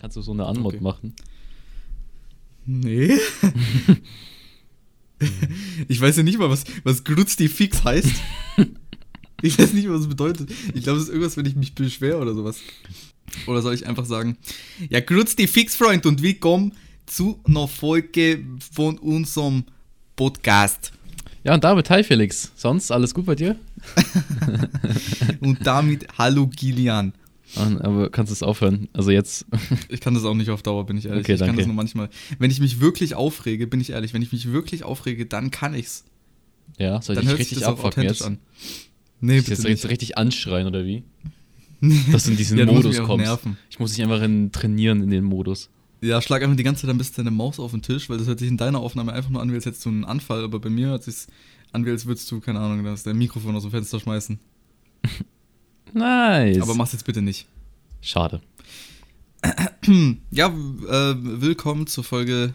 Kannst du so eine Anmod Okay. machen? Nee. ich weiß ja nicht mal, was, was Grutzi Fix heißt. Ich weiß nicht, was es bedeutet. Ich glaube, es ist irgendwas, wenn ich mich beschwere oder sowas. Oder soll ich einfach sagen, ja, Grutzi Fix, Freund, und willkommen zu einer Folge von unserem Podcast. Ja, und damit, hi Felix. Sonst alles gut bei dir? Und damit Hallo Gillian. Aber kannst du es aufhören? Also jetzt. Ich kann das auch nicht auf Dauer, bin ich ehrlich. Okay, ich kann danke. das nur manchmal. Wenn ich mich wirklich aufrege, bin ich ehrlich, wenn ich mich wirklich aufrege, dann kann ich's. Ja, soll ich Dann dich richtig das abfucken jetzt? an. Nee, Ich bitte jetzt, nicht. jetzt richtig anschreien oder wie? Dass du in diesen Ja, Modus kommst. nerven. Ich muss dich einfach in, trainieren in den Modus. Ja, schlag einfach die ganze Zeit ein bisschen deine Maus auf den Tisch, weil das hört sich in deiner Aufnahme einfach nur an, wie als hättest du einen Anfall, aber bei mir hört sich an, wie als würdest du, keine Ahnung, das dein Mikrofon aus dem Fenster schmeißen. Nice. Aber mach's jetzt bitte nicht. Schade. Ja, äh, willkommen zur Folge.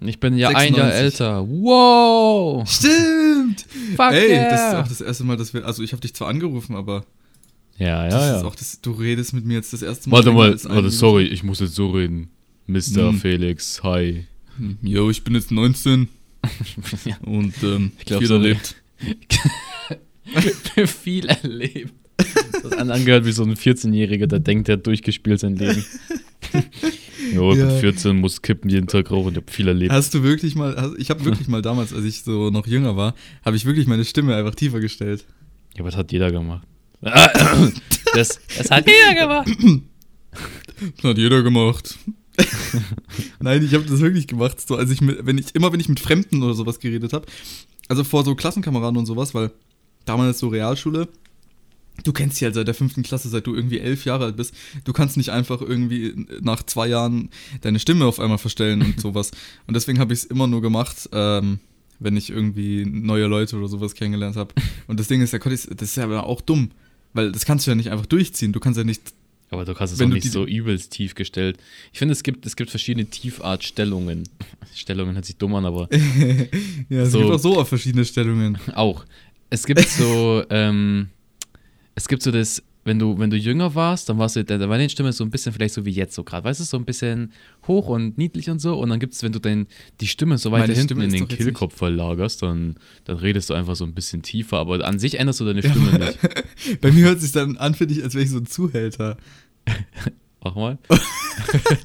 Ich bin ja ein Jahr 96. älter. Wow! Stimmt! Fuck Ey, yeah. das ist auch das erste Mal, dass wir. Also, ich habe dich zwar angerufen, aber Ja, das ja, ist ja. auch das. Du redest mit mir jetzt das erste Mal. Warte mal, warte, sorry, ich muss jetzt so reden. Mr. Hm. Felix, hi. Jo, ich bin jetzt 19 ja. und ähm, Ich glaub, viel so- erlebt. Viel erlebt. Das hat angehört wie so ein 14-Jähriger, der denkt, der hat durchgespielt sein Leben. jo, ich Ja. bin 14, muss kippen jeden Tag rauchen, ich hab viel erlebt. Hast du wirklich mal, hast, ich habe wirklich mal damals, als ich so noch jünger war, habe ich wirklich meine Stimme einfach tiefer gestellt. Ja, aber das hat jeder gemacht. Das, das hat jeder gemacht. Das hat jeder gemacht. Nein, ich habe das wirklich gemacht. So, als ich mit, wenn ich immer wenn ich mit Fremden oder sowas geredet habe, also vor so Klassenkameraden und sowas, weil damals so Realschule, du kennst sie halt seit der fünften Klasse, seit du irgendwie elf Jahre alt bist. Du kannst nicht einfach irgendwie nach zwei Jahren deine Stimme auf einmal verstellen und sowas. Und deswegen habe ich es immer nur gemacht, ähm, wenn ich irgendwie neue Leute oder sowas kennengelernt habe. Und das Ding ist, das ist ja auch dumm, weil das kannst du ja nicht einfach durchziehen. Du kannst ja nicht Aber du hast es auch nicht so übelst tief gestellt. Ich finde, es gibt, es gibt verschiedene Tifart-Stellungen. Stellungen hört sich dumm an, aber Ja, es So. gibt auch so auf verschiedene Stellungen. auch. Es gibt so, ähm, es gibt so das, wenn du, wenn du jünger warst, dann warst du, da war deine Stimme so ein bisschen vielleicht so wie jetzt so gerade, weißt du, so ein bisschen hoch und niedlich und so. Und dann gibt es, wenn du dein, die Stimme so Meine hinten in den nicht- Kehlkopf verlagerst, dann, dann redest du einfach so ein bisschen tiefer. Aber an sich änderst du deine Stimme nicht. Bei mir hört sich dann an, finde ich, als wäre ich so ein Zuhälter. Mach mal.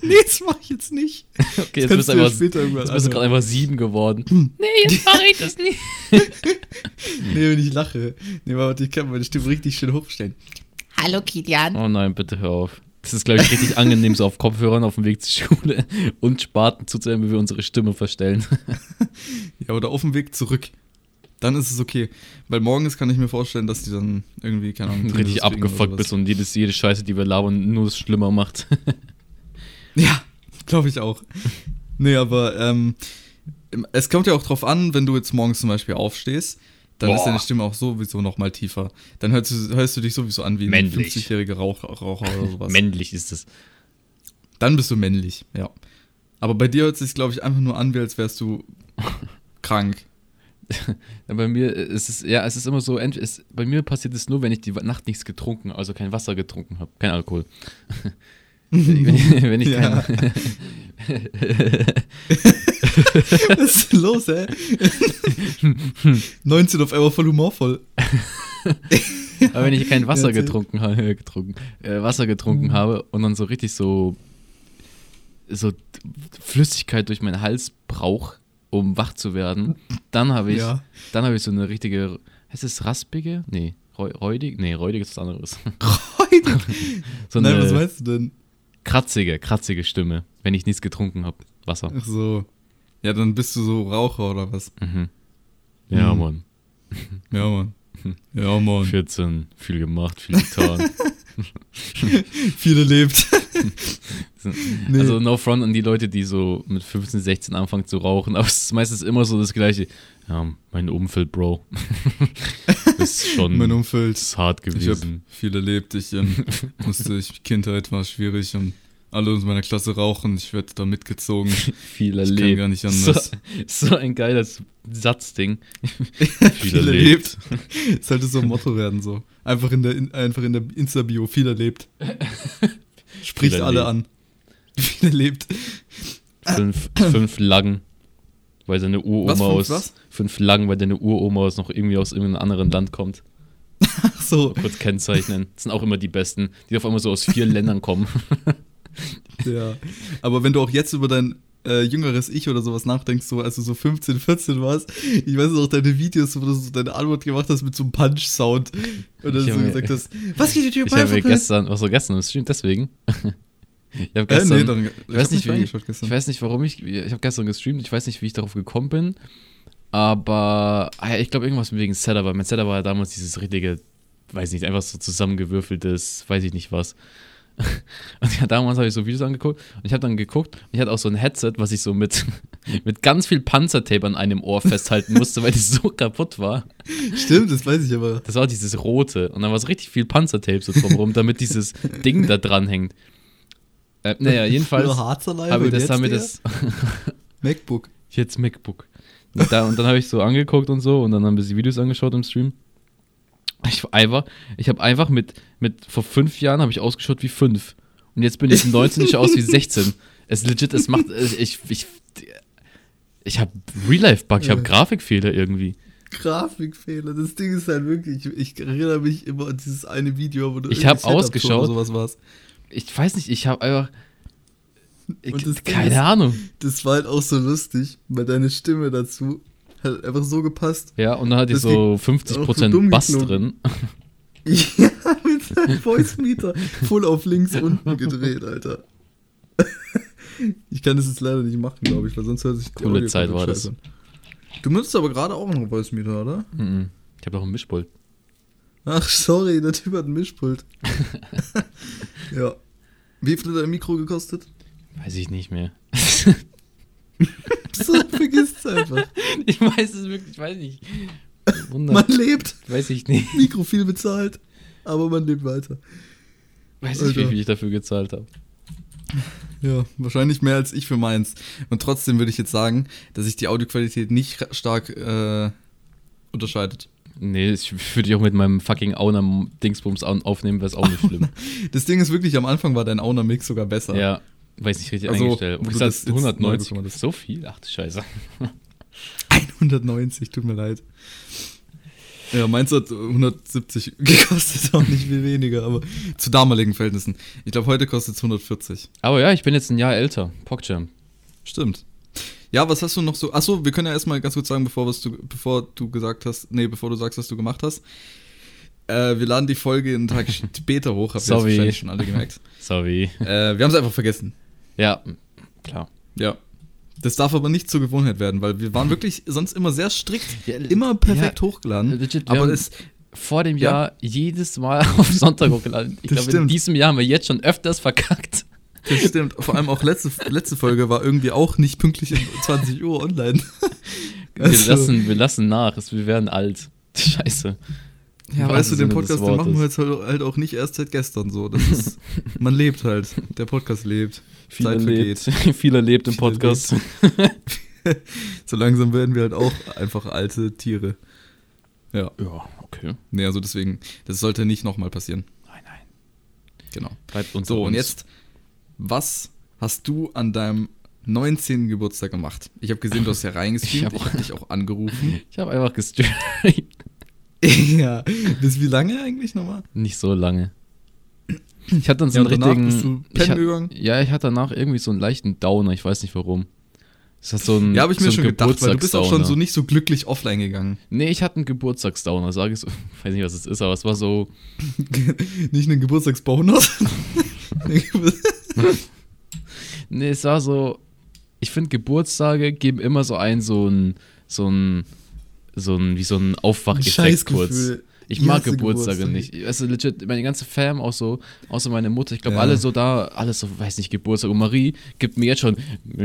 Nee, das mach ich jetzt nicht. Okay, jetzt bist einfach, später irgendwann jetzt bist du gerade einfach sieben geworden. nee, jetzt mache ich das nicht. Nee, wenn ich lache. Nee, warte, ich kann meine Stimme richtig schön hochstellen. Hallo Kilian. Oh nein, bitte hör auf. Das ist, glaube ich, richtig angenehm, so auf Kopfhörern auf dem Weg zur Schule und Spaten zuzuhören, wie wir unsere Stimme verstellen. Ja, oder auf dem Weg zurück. Dann ist es okay. Weil morgens kann ich mir vorstellen, dass die dann irgendwie, keine Ahnung, richtig abgefuckt bist und jedes, jede Scheiße, die wir labern, nur das schlimmer macht. Ja, glaube ich auch. Nee, aber ähm, es kommt ja auch drauf an, wenn du jetzt morgens zum Beispiel aufstehst, dann ist Boah. deine Stimme auch sowieso noch mal tiefer. Dann hörst du, hörst du dich sowieso an wie ein Männlich. 50-jähriger Rauch, Raucher oder sowas. Männlich ist es. Dann bist du männlich, ja. Aber bei dir hört es sich, glaube ich, einfach nur an, wie als wärst du krank. Bei mir ist es, ja, es ist immer so, es, bei mir passiert es nur, wenn ich die Nacht nichts getrunken, also kein Wasser getrunken habe, kein Alkohol. wenn ich, wenn ich Ja. kein, Was ist denn los, ey? 19 auf einmal voll humorvoll. Aber wenn ich kein Wasser getrunken habe, getrunken, äh, Wasser getrunken Mhm. habe und dann so richtig so, so Flüssigkeit durch meinen Hals brauche, um wach zu werden, dann habe ich, Ja. dann habe ich so eine richtige, heißt es raspige? Nee, räudig? Nee, räudig ist was anderes. so Nein, was meinst du denn? kratzige, kratzige Stimme, wenn ich nichts getrunken habe. Wasser. Ach so. Ja, dann bist du so Raucher oder was? Mhm. Ja, Mhm. Mann. Ja, Mann. Ja, Mann. 14, viel gemacht, viel getan. Viele lebt. Nee. Also no front an die Leute, die so mit 15, 16 anfangen zu rauchen, aber es ist meistens immer so das gleiche. Ja, mein Umfeld, Bro. ist schon mein Umfeld. ist hart Ich habe gewesen. viel erlebt. Ich ähm, musste, ich, Kindheit war schwierig und alle aus meiner Klasse rauchen. Ich werde da mitgezogen. Viel Ich kann erlebt. gar nicht so, anders. so ein geiles Satzding. viel erlebt. Sollte so ein Motto werden, so. Einfach in der, in, einfach in der Insta-Bio, viel erlebt. Spricht Viel alle erlebt. an. Wie der lebt. Fünf, fünf Lang. Weil seine Was, Uroma fünf aus. was? Fünf Lang, weil deine Uroma aus noch irgendwie aus irgendeinem anderen Land kommt. Ach so, Kurz kennzeichnen. Das sind auch immer die besten, die auf einmal so aus vier Ländern kommen. ja. Aber wenn du auch jetzt über dein äh, jüngeres Ich oder sowas nachdenkst, so als du so 15, 14 warst, ich weiß noch, deine Videos, wo du so deine Antwort gemacht hast mit so einem Punch-Sound. Und dann so gesagt hast, was geht die Tür Ich habe gestern, was so gestern im Stream, deswegen. Ich habe Äh, gestern, nee, dann, ich weiß nicht, wie, reingeschaut ich gestern. weiß nicht, warum ich, ich habe gestern gestreamt, ich weiß nicht, wie ich darauf gekommen bin, aber ah ich glaube irgendwas wegen Setup, weil mein Setup war ja damals dieses richtige, weiß nicht, einfach so zusammengewürfeltes, weiß ich nicht was. Und ja, damals habe ich so Videos angeguckt und ich habe dann geguckt und ich hatte auch so ein Headset, was ich so mit, mit ganz viel Panzertape an einem Ohr festhalten musste, weil das so kaputt war. Stimmt, das weiß ich aber. Das war dieses rote. Und dann war so richtig viel Panzertape so drumherum, damit dieses Ding da dran hängt. Äh, naja, jedenfalls Harzerleib habe ich das, jetzt haben wir das MacBook. jetzt MacBook. Und, da, und dann habe ich so angeguckt und so und dann haben wir die Videos angeschaut im Stream. Ich einfach, ich habe einfach mit, mit, vor fünf Jahren habe ich ausgeschaut wie fünf. Und jetzt bin ich 19, ich aus wie 16. Es legit, es macht, äh, ich, ich, ich habe Real-Life-Bug, ich habe. Grafikfehler irgendwie. Grafikfehler. Das Ding ist halt wirklich, ich erinnere mich immer an dieses eine Video, wo du Ich hab irgendwie Setup-Tour ausgeschaut. oder sowas warst. Ich weiß nicht, ich habe einfach, ich, keine ist- Ahnung. Das war halt auch so lustig, weil deine Stimme dazu hat einfach so gepasst. Ja, und dann hatte ich Das so auch so 50% dumm Bass drin. Ja, mit seinem Voice Meter voll auf links unten gedreht, Alter. Ich kann das jetzt leider nicht machen, glaube ich, weil sonst hört sich die Coole Zeit war das. an. Du nutzt aber gerade auch noch einen Voice Meter, oder? Mhm. Ich habe doch ein Mischpult. Ach, sorry, der Typ hat ein Mischpult. ja. Wie viel hat dein Mikro gekostet? Weiß ich nicht mehr. So, vergisst einfach. ich weiß es wirklich, ich weiß nicht. Wunder, Man lebt, weiß ich nicht. Mikro viel bezahlt, aber man lebt weiter. Weiß nicht, wie Alter. viel ich dafür gezahlt habe. Ja, wahrscheinlich mehr als ich für meins. Und trotzdem würde ich jetzt sagen, dass sich die Audioqualität nicht stark äh, unterscheidet. Nee, ich würde dich auch mit meinem fucking Auna-Dingsbums au- aufnehmen, wäre es auch nicht schlimm. Das Ding ist wirklich, am Anfang war dein Auna-Mix sogar besser. ja, weiß nicht richtig Also, eingestellt. sag, das jetzt neu 190, bekommen hast. so viel? Ach du Scheiße. 190, tut mir leid. Ja, meins hat 170 gekostet, auch nicht viel weniger, aber zu damaligen Verhältnissen. Ich glaube, heute kostet es 140. Aber ja, ich bin jetzt ein Jahr älter. PogChamp. Stimmt. Ja, was hast du noch so? Achso, wir können ja erstmal ganz kurz sagen, bevor, was du, bevor du gesagt hast, nee, bevor du sagst, was du gemacht hast. Äh, wir laden die Folge einen Tag später hoch, habt ihr wahrscheinlich schon alle gemerkt. Sorry. Äh, wir haben es einfach vergessen. Ja, klar. Ja. Das darf aber nicht zur Gewohnheit werden, weil wir waren wirklich sonst immer sehr strikt, Ja, immer perfekt ja, hochgeladen. legit, aber es, Vor dem Ja. Jahr jedes Mal auf Sonntag hochgeladen. Ich Das glaube, in stimmt. diesem Jahr haben wir jetzt schon öfters verkackt. Das stimmt. Vor allem auch letzte, letzte Folge war irgendwie auch nicht pünktlich um 20 Uhr online. Wir, Also- lassen, wir lassen nach, wir werden alt. Scheiße. Ja, Im weißt du, den Podcast, den machen wir jetzt halt halt auch nicht erst seit gestern so. Das ist, man lebt halt. Der Podcast lebt. Viel Zeit erlebt, vergeht. viel erlebt im Viel Podcast. So langsam werden wir halt auch einfach alte Tiere. Ja. Ja, okay. Nee, also deswegen, das sollte nicht nochmal passieren. Nein, nein. Genau. Bleibt uns So, und jetzt, was hast du an deinem 19. Geburtstag gemacht? Ich habe gesehen, du hast ja reingestreamt. Ich habe dich auch angerufen. Ich habe einfach gestreamt. ja. Bis wie lange eigentlich nochmal? Nicht so lange. Ich hatte dann so Ja, einen richtigen. bist du ich hat-? Ja, ich hatte danach irgendwie so einen leichten Downer, ich weiß nicht warum. Es hat so ein, Ja, habe ich mir so schon ein gedacht, weil du bist auch schon so nicht so glücklich offline gegangen. Nee, ich hatte einen Geburtstagsdowner, sage ich so. Ich weiß nicht, was es ist, aber es war so. nicht einen Geburtstagsbonus. Nee, es war so. Ich finde, Geburtstage geben immer so ein, so ein, so ein, so ein, wie so ein Aufwacheffekt kurz. Ich mag Geburtstage nicht. Also legit, meine ganze Fam auch so, außer meine Mutter, ich glaube Ja. alle so da, alles so, weiß nicht, Geburtstag. Und Marie gibt mir jetzt schon,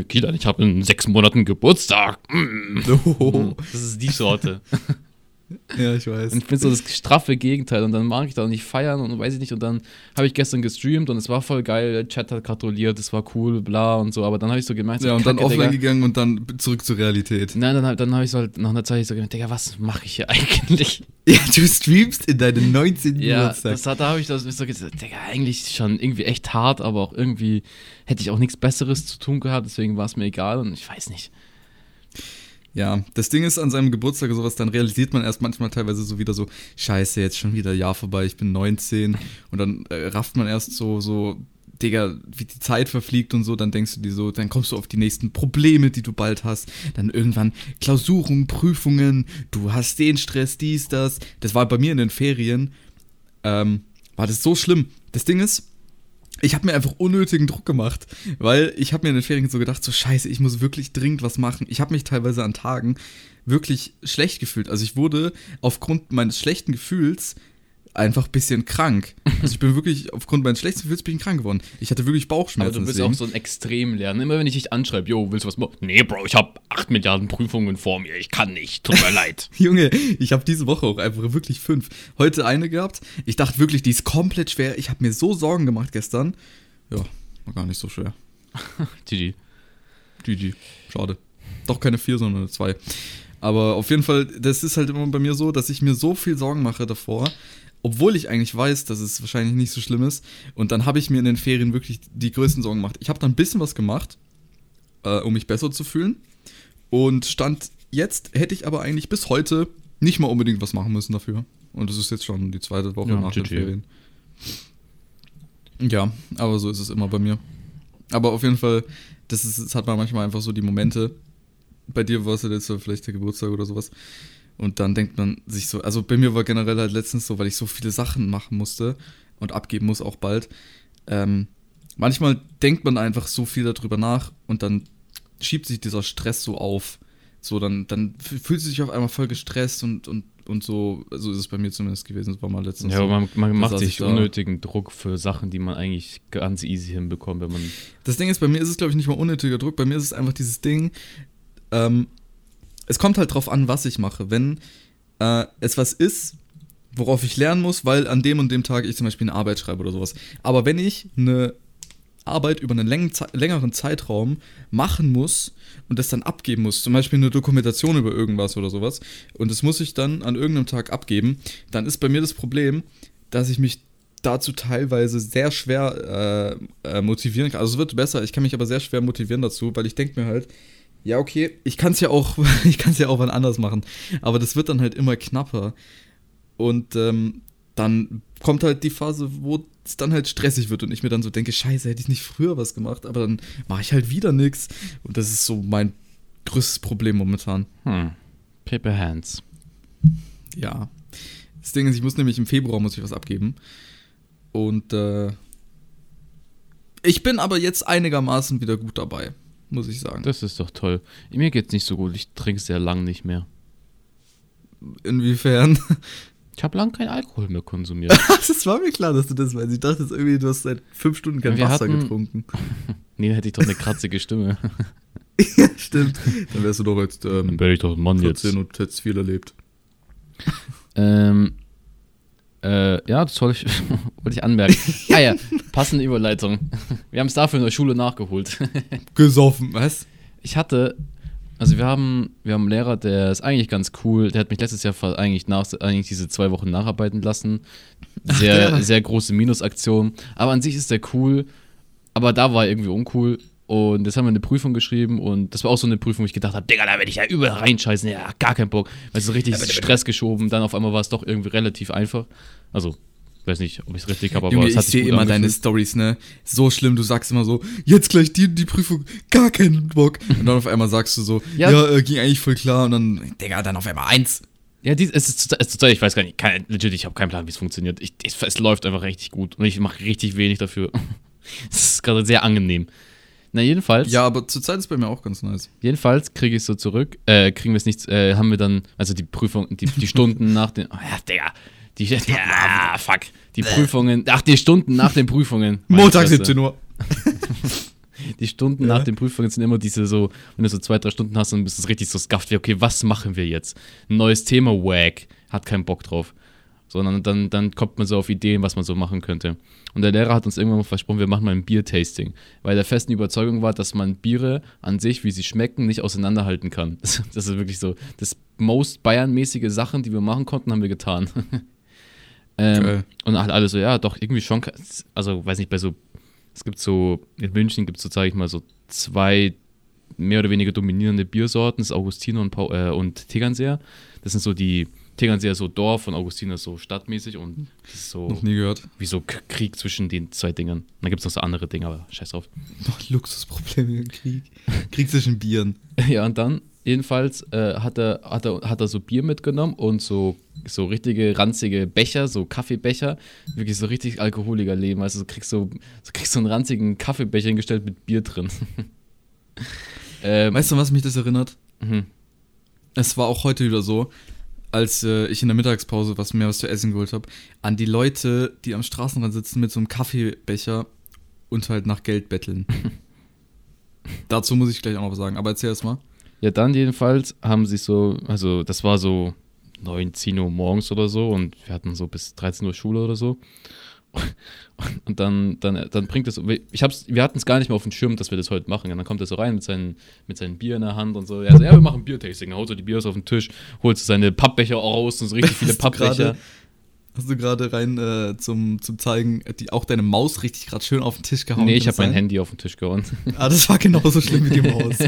Kilian, ich habe in sechs Monaten Geburtstag. Mm. Oh. Das ist die Sorte. Ja, ich weiß. Und ich bin so das straffe Gegenteil und dann mag ich da nicht feiern und weiß ich nicht. Und dann habe ich gestern gestreamt und es war voll geil. Der Chat hat gratuliert, es war cool, bla und so. Aber dann habe ich so gemerkt, so, Ja, und dann Kacke, offline Digga. gegangen und dann zurück zur Realität. Nein, dann, dann habe ich so halt nach einer Zeit so gemerkt, Digga, was mache ich hier eigentlich? Ja, du streamst in deinem 19. Ja, Geburtstag. das hat, da habe ich das so gesagt, Digga, eigentlich schon irgendwie echt hart, aber auch irgendwie hätte ich auch nichts Besseres zu tun gehabt, deswegen war es mir egal und ich weiß nicht. Ja, das Ding ist an seinem Geburtstag sowas, dann realisiert man erst manchmal teilweise so wieder so, scheiße, jetzt schon wieder Jahr vorbei, ich bin 19 und dann äh, rafft man erst so, so, Digga, wie die Zeit verfliegt und so, dann denkst du dir so, dann kommst du auf die nächsten Probleme, die du bald hast, dann irgendwann Klausuren, Prüfungen, du hast den Stress, dies, das. Das war bei mir in den Ferien, ähm, war das so schlimm. Das Ding ist, ich habe mir einfach unnötigen Druck gemacht, weil ich habe mir in den Ferien so gedacht, so scheiße, ich muss wirklich dringend was machen. Ich habe mich teilweise an Tagen wirklich schlecht gefühlt. Also ich wurde aufgrund meines schlechten Gefühls einfach ein bisschen krank. Also ich bin wirklich, aufgrund meines schlechten Gefühls bin ich krank geworden. Ich hatte wirklich Aber Bauchschmerzen. du bist deswegen. auch so ein Extremlerner. Immer wenn ich dich anschreibe, yo, willst du was machen? Nee, Bro, ich habe 8 Milliarden Prüfungen vor mir, ich kann nicht, tut mir leid. Junge, ich habe diese Woche auch einfach wirklich fünf. Heute eine gehabt. Ich dachte wirklich, die ist komplett schwer. Ich habe mir so Sorgen gemacht gestern. Ja, war gar nicht so schwer. GG. GG. Schade. Doch keine vier, sondern eine zwei. Aber auf jeden Fall, das ist halt immer bei mir so, dass ich mir so viel Sorgen mache davor, obwohl ich eigentlich weiß, dass es wahrscheinlich nicht so schlimm ist. Und dann habe ich mir in den Ferien wirklich die größten Sorgen gemacht. Ich habe dann ein bisschen was gemacht, äh, um mich besser zu fühlen. Und stand jetzt, hätte ich aber eigentlich bis heute nicht mal unbedingt was machen müssen dafür. Und das ist jetzt schon die zweite Woche Ja, nach den. Ferien. Ja, aber so ist es immer bei mir. Aber auf jeden Fall, das, ist, das hat man manchmal einfach so die Momente. Bei dir war es ja jetzt vielleicht der Geburtstag oder sowas. Und dann denkt man sich so, also bei mir war generell halt letztens so, weil ich so viele Sachen machen musste und abgeben muss auch bald. Ähm, manchmal denkt man einfach so viel darüber nach und dann schiebt sich dieser Stress so auf. So, dann, dann fühlt sich auf einmal voll gestresst und, und, und so, so ist es bei mir zumindest gewesen. Das war mal letztens Ja, so. aber man, man macht sich unnötigen Druck für Sachen, die man eigentlich ganz easy hinbekommt, wenn man. Das Ding ist, bei mir ist es, glaube ich, nicht mal unnötiger Druck. Bei mir ist es einfach dieses Ding, ähm, es kommt halt drauf an, was ich mache. Wenn äh, es was ist, worauf ich lernen muss, weil an dem und dem Tag ich zum Beispiel eine Arbeit schreibe oder sowas. Aber wenn ich eine Arbeit über einen längeren Zeitraum machen muss und das dann abgeben muss, zum Beispiel eine Dokumentation über irgendwas oder sowas, und das muss ich dann an irgendeinem Tag abgeben, dann ist bei mir das Problem, dass ich mich dazu teilweise sehr schwer äh, äh, motivieren kann. Also es wird besser, ich kann mich aber sehr schwer motivieren dazu, weil ich denke mir halt, ja, okay, ich kann es ja auch, ich kann es ja auch wann anders machen. Aber das wird dann halt immer knapper. Und ähm, dann kommt halt die Phase, wo es dann halt stressig wird und ich mir dann so denke, scheiße, hätte ich nicht früher was gemacht, aber dann mache ich halt wieder nichts. Und das ist so mein größtes Problem momentan. Hm. Paper Hands. Ja. Das Ding ist, ich muss nämlich im Februar muss ich was abgeben. Und äh, ich bin aber jetzt einigermaßen wieder gut dabei, muss ich sagen. Das ist doch toll. Mir geht's nicht so gut. Ich trinke sehr lang nicht mehr. Inwiefern? Ich habe lang keinen Alkohol mehr konsumiert. das war mir klar, dass du das weißt. Ich dachte jetzt irgendwie, du hast seit fünf Stunden kein Wir Wasser hatten- getrunken. nee, dann hätte ich doch eine kratzige Stimme. ja, stimmt. Dann wärst du doch jetzt Dann ähm, werde ich doch ein Mann jetzt. 14 und hättest viel erlebt. Ähm, äh, ja, das wollte ich, wollte ich anmerken. Ah ja, passende Überleitung. Wir haben es dafür in der Schule nachgeholt. Gesoffen, was? Ich hatte, also wir haben, wir haben einen Lehrer, der ist eigentlich ganz cool. Der hat mich letztes Jahr eigentlich, nach, eigentlich diese zwei Wochen nacharbeiten lassen. Sehr, der. sehr große Minusaktion. Aber an sich ist der cool. Aber da war er irgendwie uncool. Und jetzt haben wir eine Prüfung geschrieben und das war auch so eine Prüfung, wo ich gedacht habe, Digga, da werde ich ja überall reinscheißen. Ja, gar keinen Bock. Also richtig Stress geschoben. Dann auf einmal war es doch irgendwie relativ einfach. Also, weiß nicht, ob ich es richtig habe, aber Junge, es ich hat sich sehe immer deine angefühlt. Stories, ne? So schlimm, du sagst immer so, jetzt gleich die, die Prüfung, gar keinen Bock. Und dann auf einmal sagst du so, ja, Ja. äh, ging eigentlich voll klar. Und dann, Digga, dann auf einmal eins. Ja, dies, es, ist, es ist total, ich weiß gar nicht, kein, legit, ich habe keinen Plan, wie es funktioniert. Ich, es, es läuft einfach richtig gut und ich mache richtig wenig dafür. Es ist gerade sehr angenehm. Na, jedenfalls, Ja, aber zurzeit ist bei mir auch ganz nice. jedenfalls kriege ich so zurück, äh, kriegen wir es nicht, äh, haben wir dann, also die Prüfung, die, die Stunden nach den, oh ja, Digga, die, ja, fuck, die Prüfungen, ach, die Stunden nach den Prüfungen. Montag Fresse. 17 Uhr. Die die Stunden Ja. nach den Prüfungen sind immer diese so, wenn du so zwei, drei Stunden hast, dann bist du richtig so skafft, wie, okay, was machen wir jetzt? Ein neues Thema, wack, hat keinen Bock drauf. Sondern dann, dann kommt man so auf Ideen, was man so machen könnte. Und der Lehrer hat uns irgendwann mal versprochen, wir machen mal ein Bier-Tasting. Weil der festen Überzeugung war, dass man Biere an sich, wie sie schmecken, nicht auseinanderhalten kann. Das, das ist wirklich so. Das most Bayern-mäßige Sachen, die wir machen konnten, haben wir getan. ähm, Geil. und halt alle so, ja, doch, irgendwie schon. Also, weiß nicht, bei so, es gibt so, in München gibt es so, sage ich mal, so zwei mehr oder weniger dominierende Biersorten, das ist Augustiner und, Pau, äh, und Tegernseer. Das sind so die, Tegernseer ist so Dorf und Augustiner ist so stadtmäßig und das ist so Noch nie gehört. wie so Krieg zwischen den zwei Dingern. Dann gibt es noch so andere Dinge, aber scheiß drauf. Noch Luxusprobleme im Krieg. Krieg zwischen Bieren. Ja, und dann, jedenfalls, äh, hat, er, hat, er, hat er so Bier mitgenommen und so, so richtige ranzige Becher, so Kaffeebecher, wirklich so richtig alkoholiger Leben. Also du kriegst so, du kriegst so einen ranzigen Kaffeebecher hingestellt mit Bier drin. ähm, Weißt du, was mich das erinnert? mhm. Es war auch heute wieder so, als äh, ich in der Mittagspause was mehr was zu essen geholt habe, an die Leute, die am Straßenrand sitzen mit so einem Kaffeebecher und halt nach Geld betteln. Dazu muss ich gleich auch noch was sagen, aber erzähl erst mal. Ja, dann jedenfalls haben sie so, also das war so 9, 10 Uhr morgens oder so und wir hatten so bis 13 Uhr Schule oder so. Und dann, dann, dann bringt es, ich hab's, wir hatten es gar nicht mehr auf dem Schirm, dass wir das heute machen. Und dann kommt er so rein mit seinen, mit seinen Bier in der Hand und so. Er so, ja, wir machen Biertasting. Dann haut so die Bier auf den Tisch, holt so seine Pappbecher raus und so richtig viele Pappbecher. Hast du gerade rein äh, zum, zum Zeigen, die, auch deine Maus richtig gerade schön auf den Tisch gehauen? Nee, ich habe mein Handy auf den Tisch gehauen. Ah, das war genauso schlimm wie die Maus.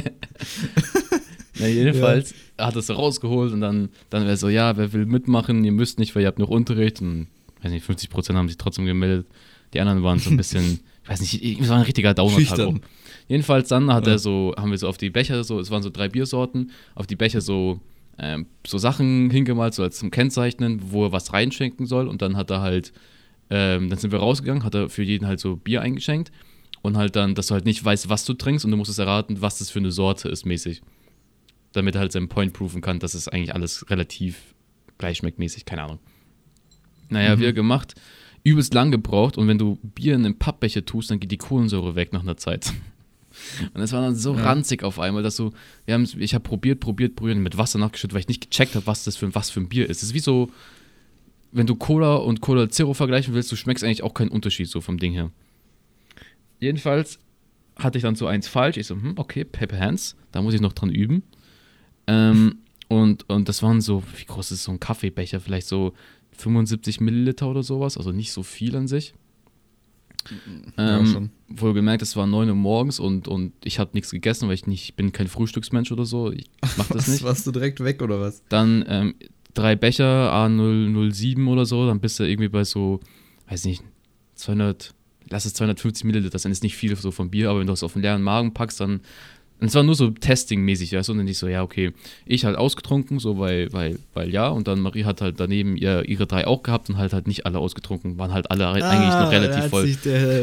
Ja, jedenfalls hat er es so rausgeholt und dann, dann wäre so, ja, wer will mitmachen, ihr müsst nicht, weil ihr habt noch Unterricht und, weiß nicht, 50 Prozent haben sich trotzdem gemeldet. Die anderen waren so ein bisschen, ich weiß nicht, es war ein richtiger Downer halt. Jedenfalls dann hat Ja. er so, haben wir so auf die Becher so, es waren so drei Biersorten, auf die Becher so, ähm, so Sachen hingemalt, so als zum Kennzeichnen, wo er was reinschenken soll und dann hat er halt, ähm, dann sind wir rausgegangen, hat er für jeden halt so Bier eingeschenkt und halt dann, dass du halt nicht weißt, was du trinkst und du musst es erraten, was das für eine Sorte ist mäßig. Damit er halt seinen Point proven kann, dass es eigentlich alles relativ gleich schmeckt mäßig, keine Ahnung. Naja, Mhm. wir gemacht, übelst lang gebraucht und wenn du Bier in einen Pappbecher tust, dann geht die Kohlensäure weg nach einer Zeit. Und es war dann so Ja. ranzig auf einmal, dass du, wir haben, ich habe probiert, probiert, probiert, mit Wasser nachgeschüttet, weil ich nicht gecheckt habe, was das für, was für ein Bier ist. Es ist wie so, wenn du Cola und Cola Zero vergleichen willst, du schmeckst eigentlich auch keinen Unterschied so vom Ding her. Jedenfalls hatte ich dann so eins falsch. Ich so, hm, okay, Pepper Hands, da muss ich noch dran üben. Ähm, und, und das waren so, wie groß ist so ein Kaffeebecher? Vielleicht so 75 Milliliter oder sowas, also nicht so viel an sich. Ja, Ähm, schon. wohl gemerkt, es war 9 Uhr morgens und, und ich habe nichts gegessen, weil ich nicht, ich bin kein Frühstücksmensch oder so. Ich mach das Was, nicht. warst du direkt weg oder was? Dann ähm, drei Becher, A007 oder so, dann bist du irgendwie bei so, weiß nicht, 200, lass es 250 Milliliter, das ist nicht viel so vom Bier, aber wenn du es auf den leeren Magen packst, dann, und es war nur so Testing-mäßig, weißt du, und dann ich so, ja, okay, ich halt ausgetrunken, so, weil, weil, weil ja, und dann Marie hat halt daneben ihr, ihre drei auch gehabt und halt halt nicht alle ausgetrunken, waren halt alle eigentlich Ah, noch relativ voll.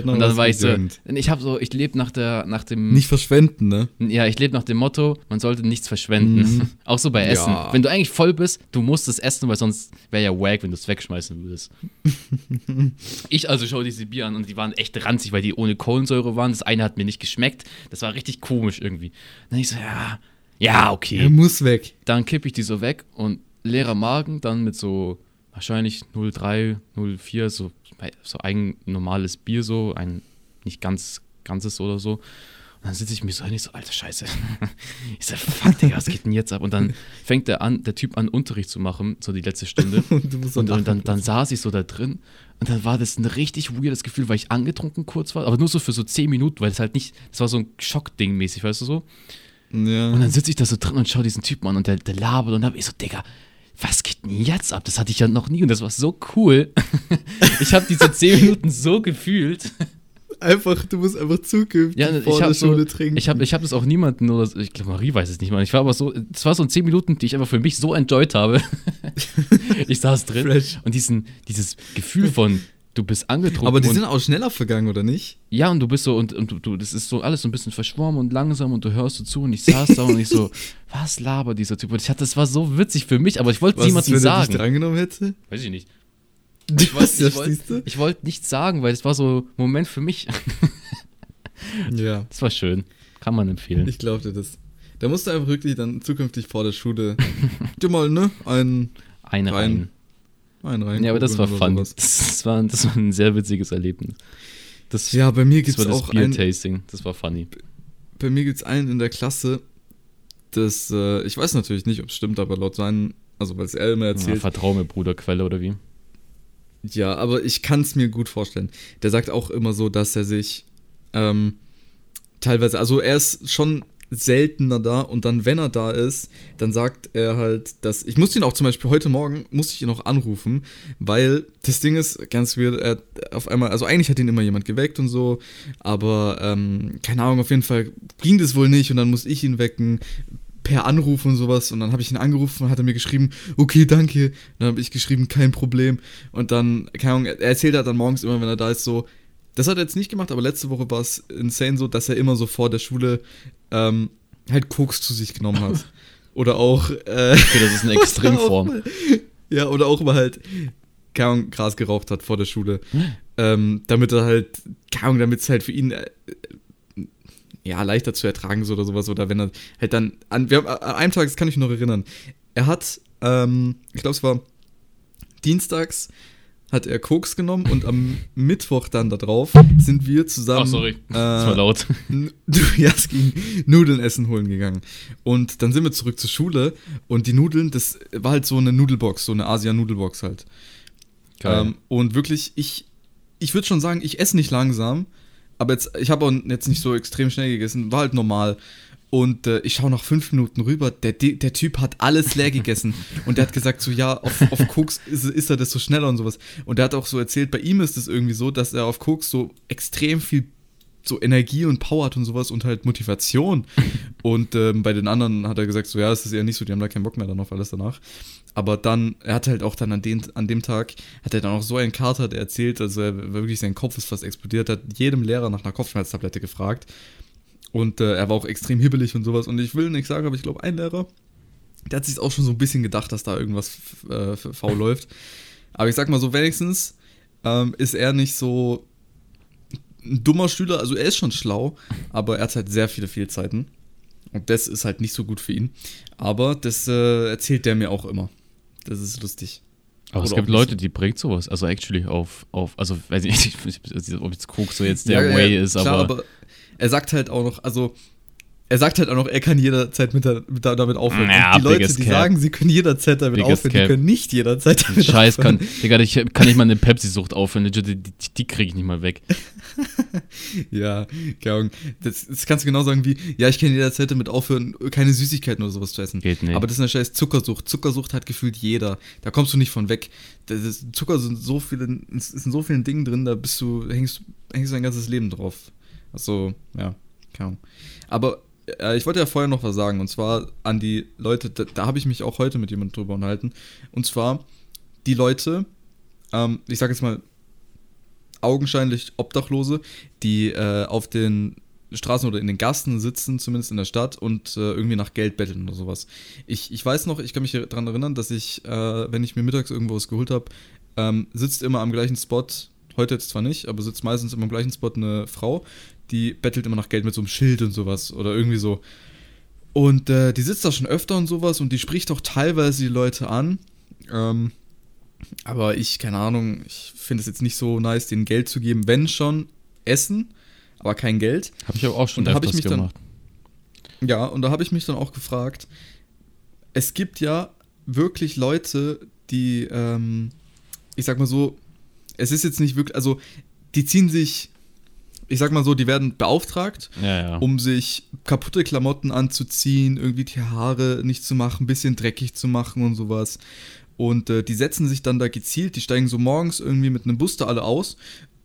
Und dann war ich so, ich habe so, ich lebe nach der, nach dem, Nicht verschwenden, ne? ja, ich lebe nach dem Motto, man sollte nichts verschwenden. Mhm. Auch so bei Essen. Ja. Wenn du eigentlich voll bist, du musst es essen, weil sonst wäre ja wack, wenn du es wegschmeißen würdest. ich also schaue diese Bier an und die waren echt ranzig, weil die ohne Kohlensäure waren. Das eine hat mir nicht geschmeckt. Das war richtig komisch irgendwie. Dann ich so, ja, ja, okay. Er muss weg. Dann kippe ich die so weg und leerer Magen, dann mit so wahrscheinlich 0,3, 0,4, so, so ein normales Bier, so ein nicht ganz ganzes oder so. Und dann sitze ich mir so hin, ich so, alter Scheiße. Ich so, fuck, Digga, was geht denn jetzt ab? Und dann fängt der, an, der Typ an, Unterricht zu machen, so die letzte Stunde. Und du musst Und, dann und dann, dann saß ich so da drin und dann war das ein richtig weirdes Gefühl, weil ich angetrunken kurz war, aber nur so für so 10 Minuten, weil es halt nicht, das war so ein Schockding mäßig, weißt du so? Ja. Und dann sitze ich da so drin und schaue diesen Typen an und der, der labert und dann hab ich so, Digga, was geht denn jetzt ab? Das hatte ich ja noch nie und das war so cool. ich habe diese 10 Minuten so gefühlt. Einfach, du musst einfach zukünftig Ja, vor ich der so, Schule trinken. ich habe ich hab das auch niemanden oder so, ich glaube Marie weiß es nicht mal. Ich war aber so, es war so 10 Minuten, die ich einfach für mich so enjoyed habe. ich saß drin Fresh. und diesen, dieses Gefühl von, du bist angetrunken Aber die sind auch schneller vergangen, oder nicht? Ja, und du bist so, und, und du, das ist so alles so ein bisschen verschwommen und langsam und du hörst so zu und ich saß da und ich so, was labert dieser Typ? Und ich hatte, das war so witzig für mich, aber ich wollte es Was ist, niemandem wenn er dich sagen. drangenommen hätte? Weiß ich nicht. Ich wollte Ja, ich wollt, ich wollt nichts sagen, weil es war so ein Moment für mich. Ja. Das war schön. Kann man empfehlen. Ich glaube dir das. Da musst du einfach wirklich dann zukünftig vor der Schule dir mal, ne, einen, Eine rein. rein. einen rein. Ja, aber das war fun. Das war, das war ein sehr witziges Erlebnis. Das, Ja, bei mir gibt es war das auch ein. Das war funny. bei mir gibt's einen in der Klasse, das, äh, ich weiß natürlich nicht, ob es stimmt, aber laut seinen, also weil es er immer Ja, erzählt, Vertrau mir, Bruder, Quelle oder wie? Ja, aber ich kann es mir gut vorstellen. Der sagt auch immer so, dass er sich ähm, teilweise, also er ist schon seltener da und dann, wenn er da ist, dann sagt er halt, dass ich musste ihn auch zum Beispiel heute Morgen, musste ich ihn auch anrufen, weil das Ding ist ganz weird, er auf einmal, also eigentlich hat ihn immer jemand geweckt und so, aber ähm, keine Ahnung, auf jeden Fall ging das wohl nicht und dann musste ich ihn wecken per Anruf und sowas und dann habe ich ihn angerufen und hat er mir geschrieben, okay, danke. Dann habe ich geschrieben, kein Problem. Und dann, keine Ahnung, er erzählt halt dann morgens immer, wenn er da ist, so, das hat er jetzt nicht gemacht, aber letzte Woche war es insane so, dass er immer so vor der Schule ähm, halt Koks zu sich genommen hat. Oder auch, äh, Okay, das ist eine Extremform. mal- Ja, oder auch mal halt, keine Ahnung, Gras geraucht hat vor der Schule. Ähm, damit er halt, keine Ahnung, damit es halt für ihn äh, ja, leichter zu ertragen ist oder sowas. Oder wenn er halt dann, an, wir haben, an einem Tag, das kann ich mich noch erinnern, er hat, ähm, ich glaube, es war dienstags, hat er Koks genommen und am Mittwoch dann da drauf sind wir zusammen. Oh, sorry. Äh, Das war laut. Ja, es ging Nudeln essen holen gegangen. Und dann sind wir zurück zur Schule und die Nudeln, das war halt so eine Nudelbox, so eine Asia-Nudelbox halt. Ähm, und wirklich, ich, ich würde schon sagen, ich esse nicht langsam, aber jetzt, ich habe auch jetzt nicht so extrem schnell gegessen, war halt normal. Und äh, ich schaue nach fünf Minuten rüber, der, der Typ hat alles leer gegessen. und der hat gesagt, so ja, auf, auf Koks ist, ist er desto schneller und sowas. Und der hat auch so erzählt, bei ihm ist es irgendwie so, dass er auf Koks so extrem viel so Energie und Power hat und sowas und halt Motivation. und ähm, bei den anderen hat er gesagt, so ja, es ist eher nicht so, die haben da keinen Bock mehr dann auf alles danach. Aber dann, er hat halt auch dann an, den, an dem Tag, hat er dann auch so einen Kater, der erzählt, also er, wirklich sein Kopf ist fast explodiert, hat jedem Lehrer nach einer Kopfschmerztablette gefragt. Und äh, er war auch extrem hibbelig und sowas. Und ich will nicht sagen, aber ich glaube, ein Lehrer, der hat sich auch schon so ein bisschen gedacht, dass da irgendwas äh, faul läuft. Aber ich sag mal so, wenigstens ähm, ist er nicht so ein dummer Schüler. Also er ist schon schlau, aber er hat halt sehr viele Fehlzeiten. Und das ist halt nicht so gut für ihn. Aber das äh, erzählt der mir auch immer. Das ist lustig. Aber es Oder gibt auch Leute, die prägt sowas. Also actually auf, auf also weiß ich nicht, ob jetzt Koks so jetzt der Ja, Way ja, ist, klar, aber, er sagt halt auch noch, also er sagt halt auch noch, er kann jederzeit mit, der, mit der, damit aufhören. Ja, die Leute, die cap. sagen, sie können jederzeit damit Biggest aufhören, die cap. können nicht jederzeit damit Scheiß kann, aufhören. Digga, ich kann nicht mal eine Pepsi-Sucht aufhören, die, die, die kriege ich nicht mal weg. Ja, keine. Das, das kannst du genau sagen wie, ja, ich kann jederzeit damit aufhören, keine Süßigkeiten oder sowas zu essen. Geht nicht. Aber das ist eine scheiß Zuckersucht. Zuckersucht hat gefühlt jeder. Da kommst du nicht von weg. Das ist, Zucker sind so viele, es sind so vielen Dingen drin, da bist du, hängst, hängst du dein ganzes Leben drauf. Also, ja, keine Ahnung. Aber äh, ich wollte ja vorher noch was sagen, und zwar an die Leute, da, da habe ich mich auch heute mit jemandem drüber unterhalten. Und zwar die Leute, ähm, ich sage jetzt mal, augenscheinlich Obdachlose, die äh, auf den Straßen oder in den Gassen sitzen, zumindest in der Stadt, und äh, irgendwie nach Geld betteln oder sowas. Ich, ich weiß noch, ich kann mich daran erinnern, dass ich, äh, wenn ich mir mittags irgendwo was geholt habe, ähm, sitzt immer am gleichen Spot, heute jetzt zwar nicht, aber sitzt meistens immer am gleichen Spot eine Frau, die bettelt immer nach Geld mit so einem Schild und sowas oder irgendwie so. Und äh, die sitzt da schon öfter und sowas und die spricht auch teilweise die Leute an. Ähm, aber ich, keine Ahnung, ich finde es jetzt nicht so nice, denen Geld zu geben, wenn schon Essen, aber kein Geld. Habe ich aber auch schon Und da öfters ich mich dann- gemacht. Ja, und da habe ich mich dann auch gefragt, es gibt ja wirklich Leute, die, ähm, ich sag mal so, es ist jetzt nicht wirklich, also die ziehen sich, ich sag mal so, die werden beauftragt, ja, ja. um sich kaputte Klamotten anzuziehen, irgendwie die Haare nicht zu machen, ein bisschen dreckig zu machen und sowas. Und äh, die setzen sich dann da gezielt, die steigen so morgens irgendwie mit einem Bus da alle aus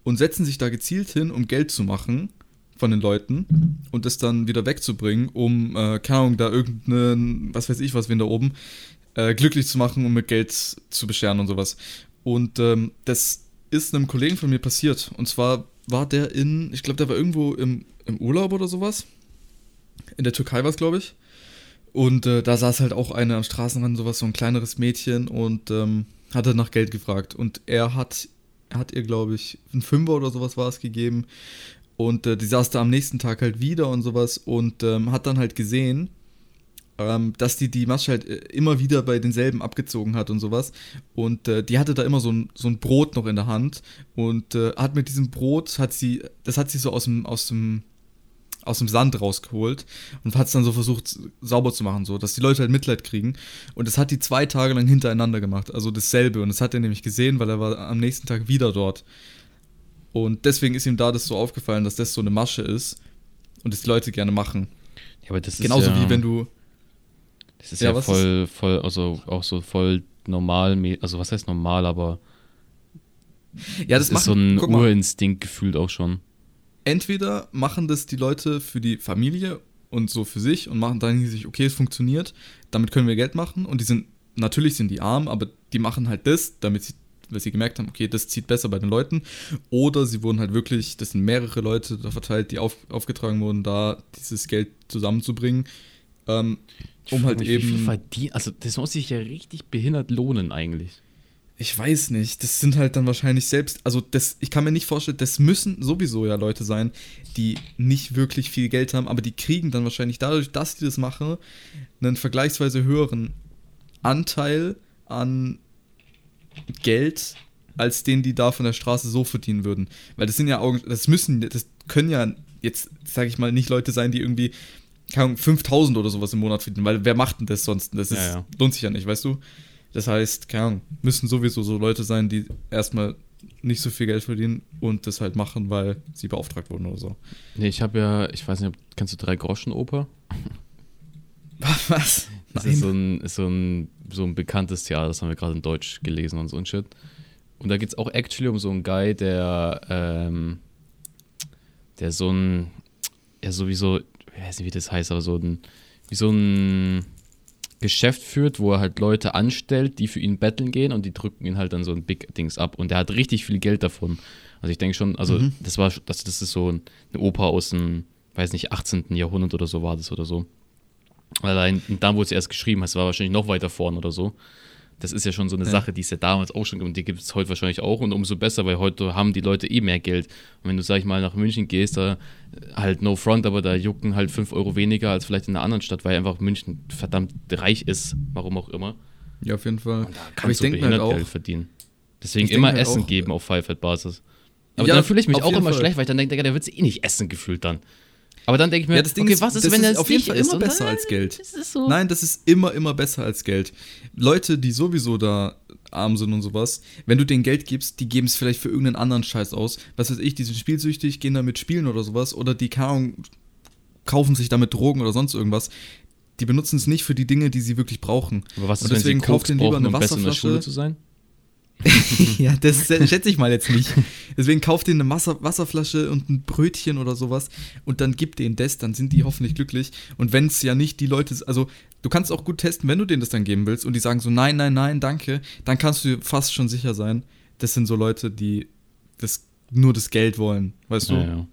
und setzen sich da gezielt hin, um Geld zu machen von den Leuten und das dann wieder wegzubringen, um, äh, keine Ahnung, da irgendeinen, was weiß ich, was wir da oben, äh, glücklich zu machen und mit Geld zu bescheren und sowas. Und ähm, das ist einem Kollegen von mir passiert. Und zwar war der in, ich glaube, der war irgendwo im, im Urlaub oder sowas. In der Türkei war es, glaube ich. Und äh, da saß halt auch eine am Straßenrand, sowas, so ein kleineres Mädchen und ähm, hatte nach Geld gefragt. Und er hat, hat ihr, glaube ich, einen Fünfer oder sowas war es gegeben. Und äh, die saß da am nächsten Tag halt wieder und sowas und ähm, hat dann halt gesehen, ähm, dass die die Masche halt äh, immer wieder bei denselben abgezogen hat und sowas. Und äh, die hatte da immer so ein, so ein Brot noch in der Hand und äh, hat mit diesem Brot, hat sie, das hat sie so aus dem, aus dem, aus dem Sand rausgeholt und hat es dann so versucht sauber zu machen, so dass die Leute halt Mitleid kriegen. Und das hat die zwei Tage lang hintereinander gemacht, also dasselbe. Und das hat er nämlich gesehen, weil er war am nächsten Tag wieder dort. Und deswegen ist ihm da das so aufgefallen, dass das so eine Masche ist und das die Leute gerne machen. Ja, aber das ist Genauso ja, wie wenn du. Das ist Ja, ja, voll, voll, also auch so voll normal, also was heißt normal, aber Ja, das, das, ist so machen, ein Urinstinkt gefühlt auch schon. entweder machen das die Leute für die Familie und so für sich und machen dann sich, okay, es funktioniert, damit können wir Geld machen und die sind, natürlich sind die arm, aber die machen halt das, damit sie, weil sie gemerkt haben, okay, das zieht besser bei den Leuten. Oder sie wurden halt wirklich, das sind mehrere Leute da verteilt, die auf, aufgetragen wurden, da dieses Geld zusammenzubringen, ähm, um halt Wie viel eben, verdien- also das muss sich ja richtig behindert lohnen eigentlich. ich weiß nicht, das sind halt dann wahrscheinlich selbst, also das, ich kann mir nicht vorstellen, das müssen sowieso ja Leute sein, die nicht wirklich viel Geld haben, aber die kriegen dann wahrscheinlich dadurch, dass die das machen, einen vergleichsweise höheren Anteil an Geld, als den die da von der Straße so verdienen würden. Weil das sind ja Augen, das müssen, das können ja jetzt, sage ich mal, nicht Leute sein, die irgendwie keine Ahnung, 5000 oder sowas im Monat verdienen, weil wer macht denn das sonst? Das ist, Ja, ja. lohnt sich ja nicht, weißt du? Das heißt, keine Ahnung, müssen sowieso so Leute sein, die erstmal nicht so viel Geld verdienen und das halt machen, weil sie beauftragt wurden oder so. Nee, ich habe ja, ich weiß nicht, ob, kennst du Drei Groschen Oper? Was? Das ist so ein, ist so ein, so ein bekanntes Theater, das haben wir gerade in Deutsch gelesen und so ein Shit. Und da geht es auch actually um so einen Guy, der, ähm, der so ein, ja, sowieso, ich weiß nicht, wie das heißt, aber so ein, wie so ein Geschäft führt, wo er halt Leute anstellt, die für ihn betteln gehen und die drücken ihn halt dann so ein Big Dings ab. Und der hat richtig viel Geld davon. Also ich denke schon, also Mhm. das war, das, das ist so eine Oper aus dem, weiß nicht, 18. Jahrhundert oder so war das oder so. Allein da, wo es erst geschrieben hast, war wahrscheinlich noch weiter vorn oder so. Das ist ja schon so eine Ja. Sache, die es ja damals auch schon gibt und die gibt es heute wahrscheinlich auch und umso besser, weil heute haben die Leute eh mehr Geld. Und wenn du, sag ich mal, nach München gehst, da äh, halt no front, aber da jucken halt 5 Euro weniger als vielleicht in einer anderen Stadt, weil einfach München verdammt reich ist, warum auch immer. Ja, auf jeden Fall. Und da Aber ich kannst du denke halt auch, Geld verdienen. Deswegen immer halt Essen auch, geben äh, auf Five-Basis. Aber Ja, dann fühle ich mich auch immer Fall. schlecht, weil ich dann denke, der wird eh nicht essen gefühlt dann. Aber dann denke ich mir, Ja, das Ding okay, ist, was ist, das wenn ist der auf jeden Fall immer besser dann- als Geld. Das ist so. Nein, das ist immer, immer besser als Geld. Leute, die sowieso da arm sind und sowas, wenn du denen Geld gibst, die geben es vielleicht für irgendeinen anderen Scheiß aus. Was weiß ich, die sind spielsüchtig, gehen damit spielen oder sowas. Oder die keine Ahnung, kaufen sich damit Drogen oder sonst irgendwas. Die benutzen es nicht für die Dinge, die sie wirklich brauchen. Aber was ist, Und wenn sie deswegen kauft Koks den lieber brauchen, eine um besser in der Wasserflasche. Schule zu sein? ja, das schätze ich mal jetzt nicht. Deswegen kauft denen eine Wasser Wasserflasche und ein Brötchen oder sowas und dann gibt denen das, dann sind die hoffentlich glücklich. Und wenn es ja nicht die Leute, also du kannst auch gut testen, wenn du denen das dann geben willst und die sagen so, nein, nein, nein, danke, dann kannst du dir fast schon sicher sein, das sind so Leute, die das, nur das Geld wollen, weißt du? Ja, ja.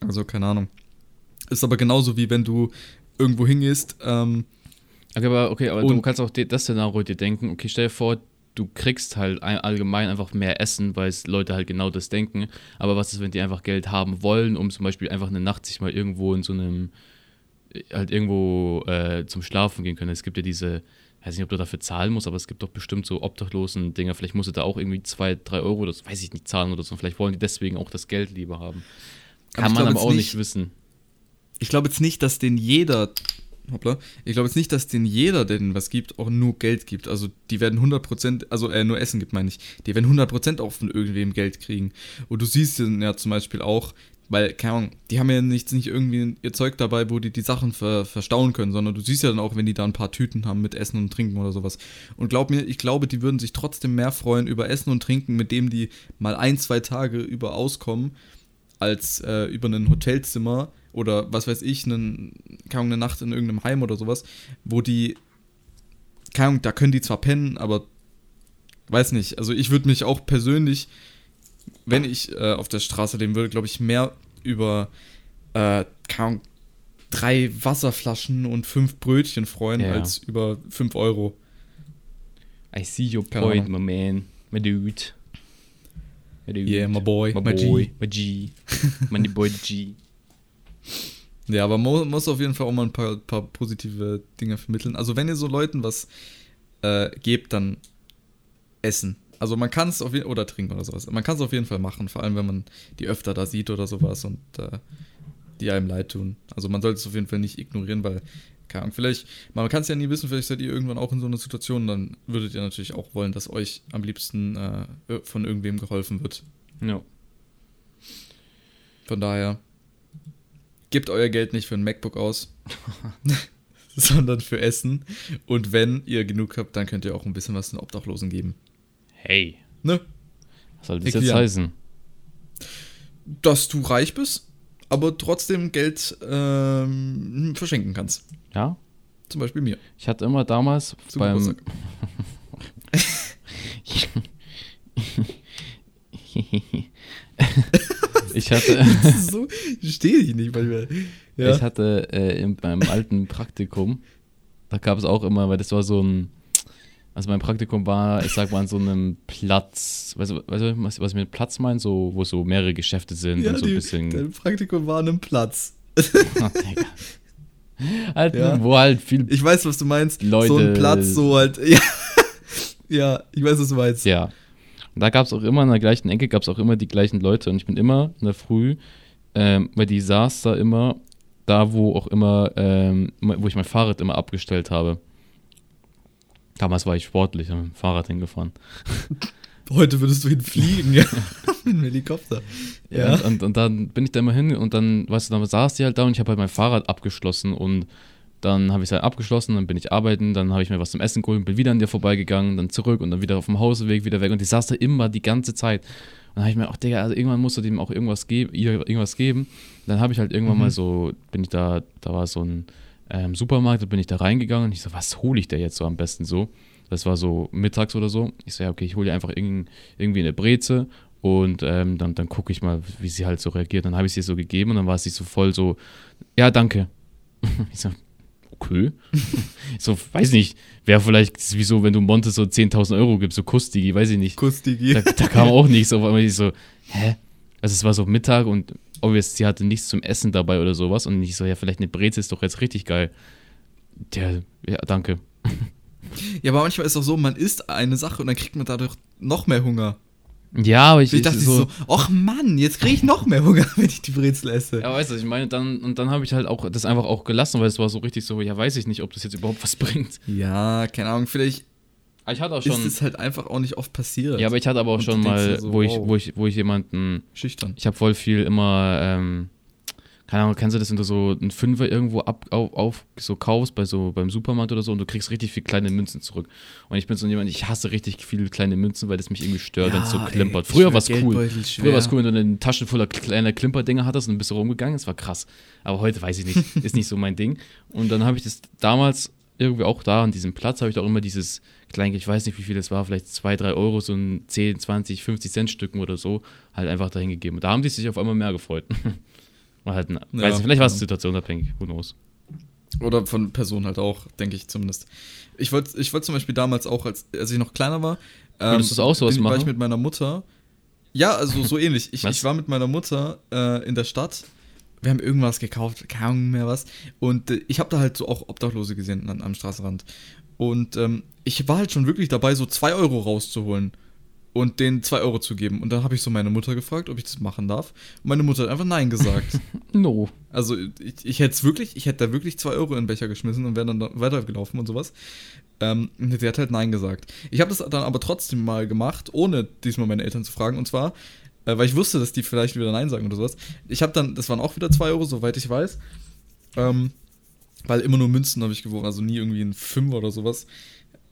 Also keine Ahnung. Ist aber genauso wie wenn du irgendwo hingehst, ähm, Okay, aber, okay, aber du kannst auch das Szenario dir denken, okay, stell dir vor, du kriegst halt ein- allgemein einfach mehr Essen, weil es Leute halt genau das denken. Aber was ist, wenn die einfach Geld haben wollen, um zum Beispiel einfach eine Nacht sich mal irgendwo in so einem, äh, halt irgendwo äh, zum Schlafen gehen können? Es gibt ja diese, weiß nicht, ob du dafür zahlen musst, aber es gibt doch bestimmt so obdachlosen Dinger. Vielleicht musst du da auch irgendwie zwei, drei Euro oder so, weiß ich nicht, zahlen oder so. Vielleicht wollen die deswegen auch das Geld lieber haben. Aber Kann ich man aber auch nicht- nicht wissen. ich glaube jetzt nicht, dass den jeder, hoppla, ich glaube jetzt nicht, dass den jeder, der denen was gibt, auch nur Geld gibt. Also die werden 100%, also äh, nur Essen gibt, meine ich, die werden 100% auch von irgendwem Geld kriegen. Und du siehst dann ja zum Beispiel auch, weil, keine Ahnung, die haben ja nicht, nicht irgendwie ihr Zeug dabei, wo die die Sachen ver, verstauen können, sondern du siehst ja dann auch, wenn die da ein paar Tüten haben mit Essen und Trinken oder sowas. Und glaub mir, ich glaube, die würden sich trotzdem mehr freuen über Essen und Trinken, mit dem die mal ein, zwei Tage über auskommen, als äh, über ein Hotelzimmer oder was weiß ich, einen, keine Ahnung, eine Nacht in irgendeinem Heim oder sowas, wo die, keine Ahnung, da können die zwar pennen, aber weiß nicht, also ich würde mich auch persönlich, wenn ich äh, auf der Straße leben würde, glaube ich, mehr über, äh, keine Ahnung, drei Wasserflaschen und fünf Brötchen freuen, Ja. als über fünf Euro. I see your point, my man, my dude. Yeah, my boy. My my G. boy. My G. Money Boy G. Ja, aber man muss auf jeden Fall auch mal ein paar, paar positive Dinge vermitteln. Also wenn ihr so Leuten was äh, gebt, dann essen. Also man kann es auf jeden oder trinken oder sowas. Man kann es auf jeden Fall machen, vor allem wenn man die öfter da sieht oder sowas und äh, die einem leid tun. Also man sollte es auf jeden Fall nicht ignorieren, weil, keine Ahnung, vielleicht, man kann es ja nie wissen, vielleicht seid ihr irgendwann auch in so einer Situation, dann würdet ihr natürlich auch wollen, dass euch am liebsten äh, von irgendwem geholfen wird. Ja. Von daher, gebt euer Geld nicht für ein MacBook aus, sondern für Essen. Und wenn ihr genug habt, dann könnt ihr auch ein bisschen was den Obdachlosen geben. Hey. Ne? Was soll das Fick jetzt heißen? Dass du reich bist, aber trotzdem Geld ähm, verschenken kannst. Ja? Zum Beispiel mir. Ich hatte immer damals Zum beim. Ich hatte, so, ich stehe ich nicht manchmal. Ja. ich hatte äh, in meinem alten Praktikum, da gab es auch immer, weil das war so ein, also mein Praktikum war, ich sag mal, an so einem Platz, weißt du, weißt du was, was ich mit Platz meine? So, wo so mehrere Geschäfte sind ja, und so ein bisschen. dein Praktikum war an einem Platz. Oh, Digga. halt, Ja. wo halt viel. Ich weiß, was du meinst. Leute- So ein Platz, so halt. Ja, ja ich weiß, was du meinst. Ja. Und da gab es auch immer in der gleichen Ecke, gab es auch immer die gleichen Leute. Und ich bin immer in der Früh, ähm, weil die saß da immer, da wo auch immer, ähm, wo ich mein Fahrrad immer abgestellt habe. Damals war ich sportlich, bin mit dem Fahrrad hingefahren. Heute würdest du hinfliegen, ja. Mit dem Helikopter. Ja. Und, und, und dann bin ich da immer hin und dann, weißt du, dann saß die halt da und ich habe halt mein Fahrrad abgeschlossen und dann habe ich es halt abgeschlossen, dann bin ich arbeiten, dann habe ich mir was zum Essen geholt, bin wieder an dir vorbeigegangen, dann zurück und dann wieder auf dem Hausweg wieder weg und die saß da immer die ganze Zeit. Und dann habe ich mir, ach Digga, also irgendwann musst du dem auch irgendwas geben, ihr irgendwas geben. Dann habe ich halt irgendwann Mhm. mal so, bin ich da, da war so ein ähm, Supermarkt, da bin ich da reingegangen und ich so, was hole ich da jetzt so am besten so? Das war so mittags oder so. Ich so, ja, okay, ich hole dir einfach irgend, irgendwie eine Breze und ähm, dann, dann gucke ich mal, wie sie halt so reagiert. Dann habe ich sie so gegeben und dann war sie so voll so, ja, danke. Ich so, Ich so, weiß nicht, wäre vielleicht das ist wie so, wenn du Monte so 10.000 Euro gibst, so Kustigi, weiß ich nicht. Kuss, Digi. Da, da kam auch nichts, auf einmal ich so, hä? Also es war so Mittag und obvious, sie hatte nichts zum Essen dabei oder sowas und ich so, ja, vielleicht eine Breze ist doch jetzt richtig geil. Der, ja, danke. Ja, aber manchmal ist es auch so, man isst eine Sache und dann kriegt man dadurch noch mehr Hunger. Ja, aber ich, Ich dachte so, ach Mann, jetzt kriege ich noch mehr Hunger, wenn ich die Brezel esse. Ja, weißt du, ich meine, dann, und dann habe ich halt auch das einfach auch gelassen, weil es war so richtig so, ja, weiß ich nicht, ob das jetzt überhaupt was bringt. Ja, keine Ahnung, vielleicht Aber ich hatte auch ist schon, es halt einfach auch nicht oft passiert. ja, aber ich hatte aber auch Und schon mal, so, wo, ich, wow. wo, ich, wo ich jemanden, Schüchtern. ich habe voll viel immer, ähm, keine Ahnung, kennst du das, wenn du so einen Fünfer irgendwo ab, auf, auf so kaufst bei so beim Supermarkt oder so und du kriegst richtig viel kleine Münzen zurück. Und ich bin so jemand, ich hasse richtig viele kleine Münzen, weil das mich irgendwie stört, wenn es so ey, klimpert. ich Früher war es cool. Früher war es cool, wenn du eine Tasche voller kleiner Klimperdinger hattest und bist rumgegangen, das war krass. Aber heute weiß ich nicht, ist nicht so mein Ding. Und dann habe ich das damals irgendwie auch da an diesem Platz, habe ich auch immer dieses Kleingeld, ich weiß nicht, wie viel es war, vielleicht 2, 3 Euro, so ein 10, 20, 50 Cent Stücken oder so, halt einfach dahin gegeben. Und da haben die sich auf einmal mehr gefreut. War halt, ein, Ja, weiß nicht, vielleicht war es ja. situationsabhängig, who knows. Oder von Personen halt auch, denke ich zumindest. Ich wollte ich wollt zum Beispiel damals auch, als, als ich noch kleiner war, ähm, Würdest du's auch sowas bin, war machen? ich mit meiner Mutter. Ja, also so ähnlich. Ich, ich war mit meiner Mutter äh, in der Stadt. Wir haben irgendwas gekauft, keine Ahnung mehr was. Und äh, ich habe da halt so auch Obdachlose gesehen an, am Straßenrand. Und ähm, ich war halt schon wirklich dabei, so 2 Euro rauszuholen und denen 2 Euro zu geben. Und dann habe ich so meine Mutter gefragt, ob ich das machen darf. Und meine Mutter hat einfach Nein gesagt. No. Also ich, ich hätte es wirklich, ich hätte da wirklich zwei Euro in den Becher geschmissen und wäre dann da weitergelaufen und sowas. Ähm, sie hat halt Nein gesagt. Ich habe das dann aber trotzdem mal gemacht, ohne diesmal meine Eltern zu fragen. Und zwar, äh, weil ich wusste, dass die vielleicht wieder Nein sagen oder sowas. Ich habe dann, das waren auch wieder zwei Euro, soweit ich weiß. Ähm, weil immer nur Münzen habe ich gewogen, also nie irgendwie ein Fünfer oder sowas.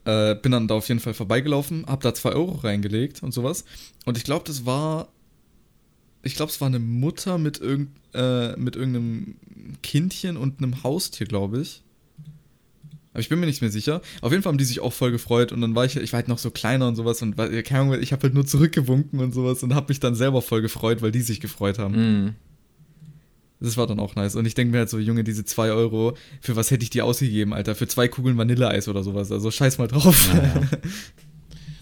Äh, bin dann da auf jeden Fall vorbeigelaufen, habe da zwei Euro reingelegt und sowas. Und ich glaube, das war ich glaube, es war eine Mutter mit, irgend, äh, mit irgendeinem Kindchen und einem Haustier, glaube ich. Aber ich bin mir nicht mehr sicher. Auf jeden Fall haben die sich auch voll gefreut und dann war ich, ich war halt noch so kleiner und sowas und keine Ahnung, ich habe halt nur zurückgewunken und sowas und habe mich dann selber voll gefreut, weil die sich gefreut haben. Mm. Das war dann auch nice. Und ich denke mir halt so, Junge, diese 2 Euro, für was hätte ich die ausgegeben, Alter? Für zwei Kugeln Vanilleeis oder sowas. Also scheiß mal drauf. Naja.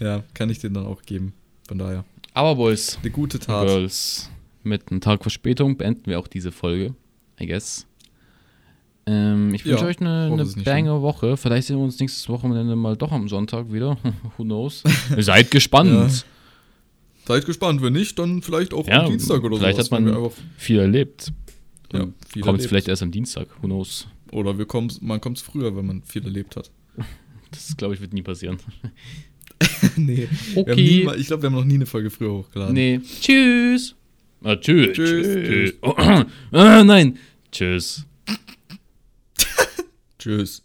ja, kann ich denen dann auch geben. Von daher. Aber Boys, Eine gute Tat. Girls, mit einem Tag Verspätung beenden wir auch diese Folge, I guess. Ähm, ich wünsche Ja, euch eine, eine bange Woche. Vielleicht sehen wir uns nächstes Wochenende mal doch am Sonntag wieder. Who knows? Seid gespannt. Ja. Seid gespannt, wenn nicht, dann vielleicht auch Ja, am Dienstag oder vielleicht sowas, hat man Viel erlebt. Ja, Kommt erlebt. vielleicht erst am Dienstag. Who knows? Oder wir man kommt früher, wenn man viel erlebt hat. Das, glaube ich, wird nie passieren. nee. Okay. nie, ich glaube, wir haben noch nie eine Folge früher hochgeladen. Nee. Tschüss. Ah, tschüss. Tschüss. Tschüss. Oh, ah, nein. Tschüss. Tschüss.